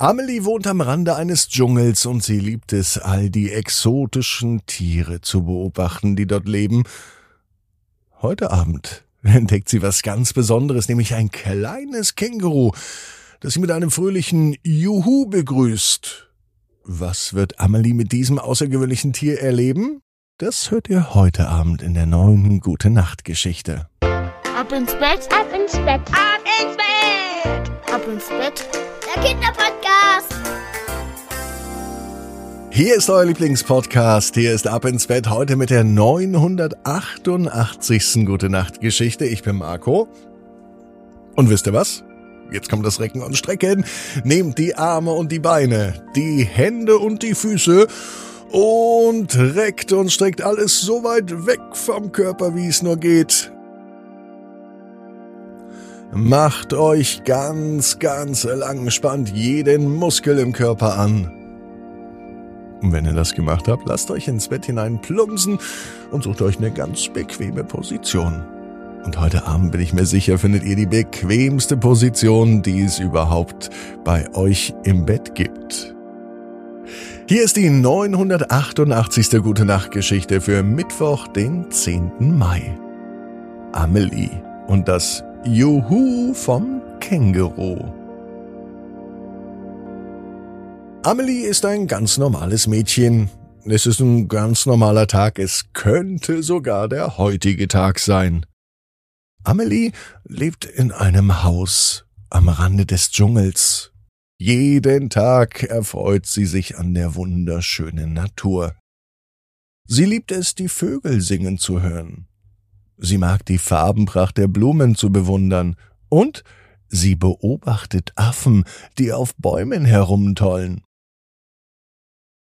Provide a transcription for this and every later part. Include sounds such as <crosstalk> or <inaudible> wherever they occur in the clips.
Amelie wohnt am Rande eines Dschungels und sie liebt es, all die exotischen Tiere zu beobachten, die dort leben. Heute Abend <laughs> entdeckt sie was ganz Besonderes, nämlich ein kleines Känguru, das sie mit einem fröhlichen Juhu begrüßt. Was wird Amelie mit diesem außergewöhnlichen Tier erleben? Das hört ihr heute Abend in der neuen Gute Nacht Geschichte. Ab ins Bett, Ab ins Bett, ab ins Bett, ab ins Bett. Der Kinderpodcast. Hier ist euer Lieblingspodcast. Hier ist Ab ins Bett heute mit der 988. Gute Nacht Geschichte. Ich bin Marco. Und wisst ihr was? Jetzt kommt das Recken und Strecken. Nehmt die Arme und die Beine, die Hände und die Füße und reckt und streckt alles so weit weg vom Körper, wie es nur geht. Macht euch ganz, ganz lang, spannt jeden Muskel im Körper an. Und wenn ihr das gemacht habt, lasst euch ins Bett hinein plumpsen und sucht euch eine ganz bequeme Position. Und heute Abend bin ich mir sicher, findet ihr die bequemste Position, die es überhaupt bei euch im Bett gibt. Hier ist die 988. Gute Nacht Geschichte für Mittwoch, den 10. Mai. Amelie und das Juhu vom Känguru. Amelie ist ein ganz normales Mädchen. Es ist ein ganz normaler Tag. Es könnte sogar der heutige Tag sein. Amelie lebt in einem Haus am Rande des Dschungels. Jeden Tag erfreut sie sich an der wunderschönen Natur. Sie liebt es, die Vögel singen zu hören. Sie mag die Farbenpracht der Blumen zu bewundern und sie beobachtet Affen, die auf Bäumen herumtollen.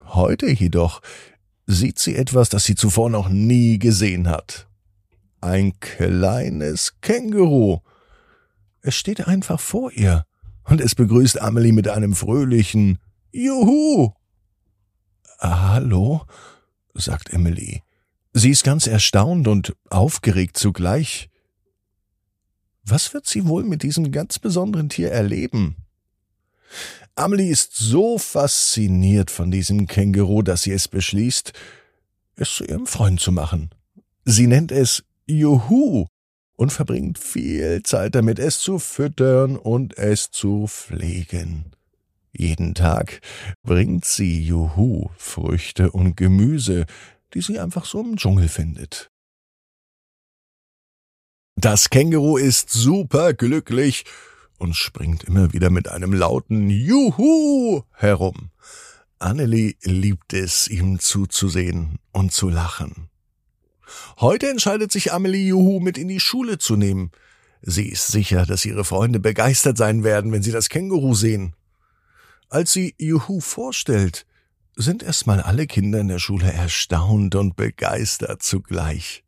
Heute jedoch sieht sie etwas, das sie zuvor noch nie gesehen hat. Ein kleines Känguru. Es steht einfach vor ihr und es begrüßt Amelie mit einem fröhlichen Juhu. Hallo, sagt Emily. Sie ist ganz erstaunt und aufgeregt zugleich. Was wird sie wohl mit diesem ganz besonderen Tier erleben? Amelie ist so fasziniert von diesem Känguru, dass sie es beschließt, es zu ihrem Freund zu machen. Sie nennt es Juhu und verbringt viel Zeit damit, es zu füttern und es zu pflegen. Jeden Tag bringt sie Juhu Früchte und Gemüse, die sie einfach so im Dschungel findet. Das Känguru ist super glücklich und springt immer wieder mit einem lauten Juhu herum. Annelie liebt es, ihm zuzusehen und zu lachen. Heute entscheidet sich Amelie Juhu mit in die Schule zu nehmen. Sie ist sicher, dass ihre Freunde begeistert sein werden, wenn sie das Känguru sehen. Als sie Juhu vorstellt, sind erstmal alle Kinder in der Schule erstaunt und begeistert zugleich.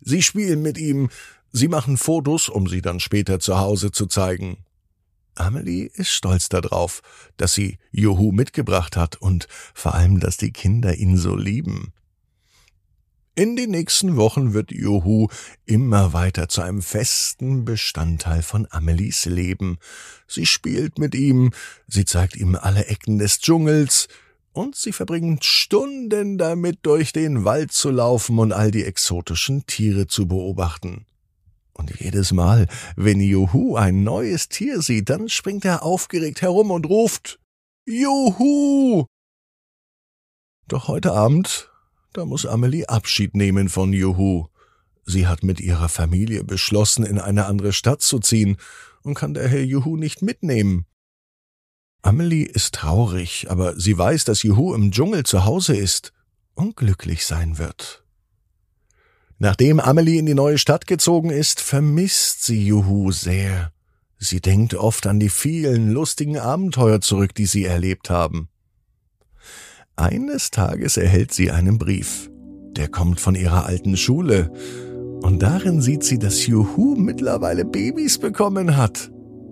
Sie spielen mit ihm, sie machen Fotos, um sie dann später zu Hause zu zeigen. Amelie ist stolz darauf, dass sie Juhu mitgebracht hat und vor allem, dass die Kinder ihn so lieben. In den nächsten Wochen wird Juhu immer weiter zu einem festen Bestandteil von Amelies Leben. Sie spielt mit ihm, sie zeigt ihm alle Ecken des Dschungels, und sie verbringt Stunden damit, durch den Wald zu laufen und all die exotischen Tiere zu beobachten. Und jedes Mal, wenn Juhu ein neues Tier sieht, dann springt er aufgeregt herum und ruft Juhu. Doch heute Abend, da muss Amelie Abschied nehmen von Juhu. Sie hat mit ihrer Familie beschlossen, in eine andere Stadt zu ziehen und kann daher Juhu nicht mitnehmen. Amelie ist traurig, aber sie weiß, dass Juhu im Dschungel zu Hause ist und glücklich sein wird. Nachdem Amelie in die neue Stadt gezogen ist, vermisst sie Juhu sehr. Sie denkt oft an die vielen lustigen Abenteuer zurück, die sie erlebt haben. Eines Tages erhält sie einen Brief. Der kommt von ihrer alten Schule. Und darin sieht sie, dass Juhu mittlerweile Babys bekommen hat.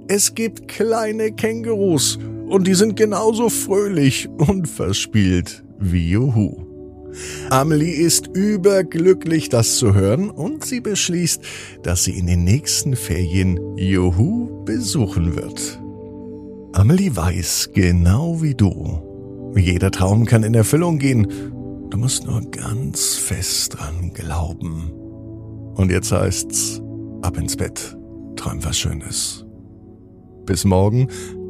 Es gibt kleine Kängurus und die sind genauso fröhlich und verspielt wie Juhu. Amelie ist überglücklich, das zu hören, und sie beschließt, dass sie in den nächsten Ferien Juhu besuchen wird. Amelie weiß, genau wie du, jeder Traum kann in Erfüllung gehen. Du musst nur ganz fest dran glauben. Und jetzt heißt's, ab ins Bett, träum was Schönes. Bis morgen,